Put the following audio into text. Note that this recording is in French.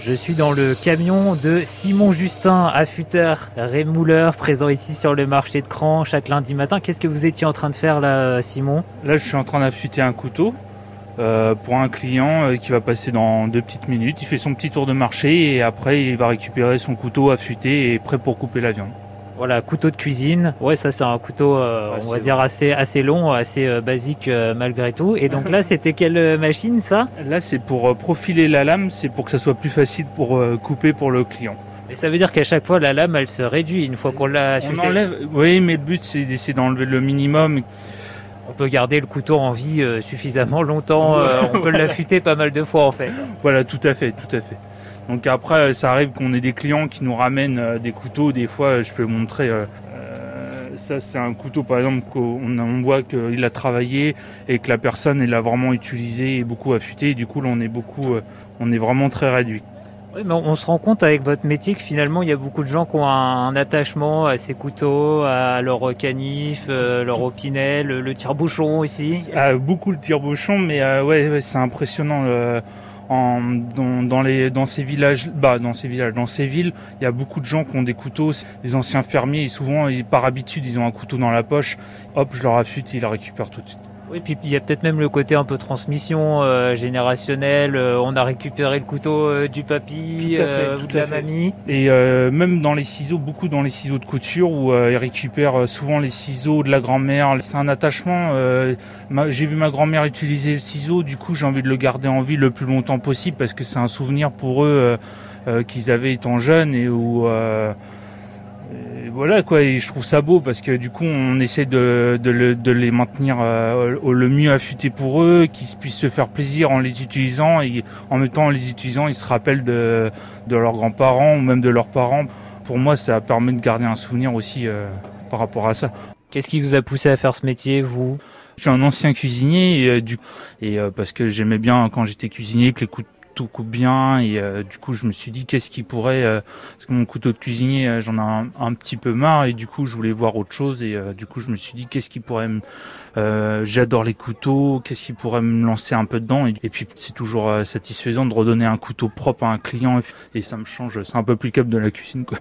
Je suis dans le camion de Simon Justin, affûteur, rémouleur, présent ici sur le marché de Cran chaque lundi matin. Qu'est-ce que vous étiez en train de faire là, Simon? Là, je suis en train d'affûter un couteau euh, pour un client euh, qui va passer dans deux petites minutes. Il fait son petit tour de marché et après, il va récupérer son couteau affûté et prêt pour couper la viande. Voilà, couteau de cuisine. Ouais, ça c'est un couteau, euh, on va dire assez assez long, assez euh, basique euh, malgré tout. Et donc là, c'était quelle machine ça? Là, c'est pour profiler la lame, c'est pour que ça soit plus facile pour couper pour le client. Et ça veut dire qu'à chaque fois la lame, elle se réduit une fois qu'on l'a On enlève, oui, mais le but c'est d'essayer d'enlever le minimum. On peut garder le couteau en vie euh, suffisamment longtemps. euh, on peut l'affûter pas mal de fois en fait. Voilà, tout à fait, tout à fait. Donc après, ça arrive qu'on ait des clients qui nous ramènent euh, des couteaux. Des fois, je peux montrer. euh, euh, ça, c'est un couteau, par exemple, qu'on on voit qu'il a travaillé et que la personne, elle l'a vraiment utilisé et beaucoup affûté. Et du coup, là, on est beaucoup, on est vraiment très réduit. Oui, mais on se rend compte avec votre métier que finalement il y a beaucoup de gens qui ont un, un attachement à ces couteaux, à leur canif, euh, leur opinel, le, le tire-bouchon aussi. Ah, beaucoup le tire-bouchon, mais euh, ouais, ouais, c'est impressionnant. euh, dans, ces villages, bah dans ces villes, il y a beaucoup de gens qui ont des couteaux, des anciens fermiers, et souvent, par habitude, ils ont un couteau dans la poche. Hop, je leur affûte, ils le récupèrent tout de suite. Oui, puis il y a peut-être même le côté un peu transmission euh, générationnelle. euh, on a récupéré le couteau euh, du papy fait, ou de la fait. mamie. Et même dans les ciseaux, beaucoup dans les ciseaux de couture où ils récupèrent souvent les ciseaux de la grand-mère. C'est un attachement. J'ai vu ma grand-mère utiliser le ciseau, du coup j'ai envie de le garder en vie le plus longtemps possible parce que c'est un souvenir pour eux qu'ils avaient étant jeunes et où et voilà quoi. Et je trouve ça beau parce que du coup on essaie de, de, de les maintenir euh, au- le mieux affûtés pour eux, qu'ils puissent se faire plaisir en les utilisant et en même temps en les utilisant ils se rappellent de de leurs grands-parents ou même de leurs parents. Pour moi, ça permet de garder un souvenir aussi euh, par rapport à ça. Qu'est-ce qui vous a poussé à faire ce métier, vous? Je suis un ancien cuisinier et, euh, du, et euh, parce que j'aimais bien quand j'étais cuisinier que les couteaux coupent bien et euh, du coup je me suis dit qu'est-ce qui pourrait euh, parce que mon couteau de cuisinier euh, j'en ai un, un petit peu marre et du coup je voulais voir autre chose et du coup je me suis dit qu'est-ce qui pourrait me j'adore les couteaux qu'est-ce qui pourrait me lancer un peu dedans et, et puis c'est toujours satisfaisant de redonner un couteau propre à un client et ça me change c'est un peu plus cap de la cuisine quoi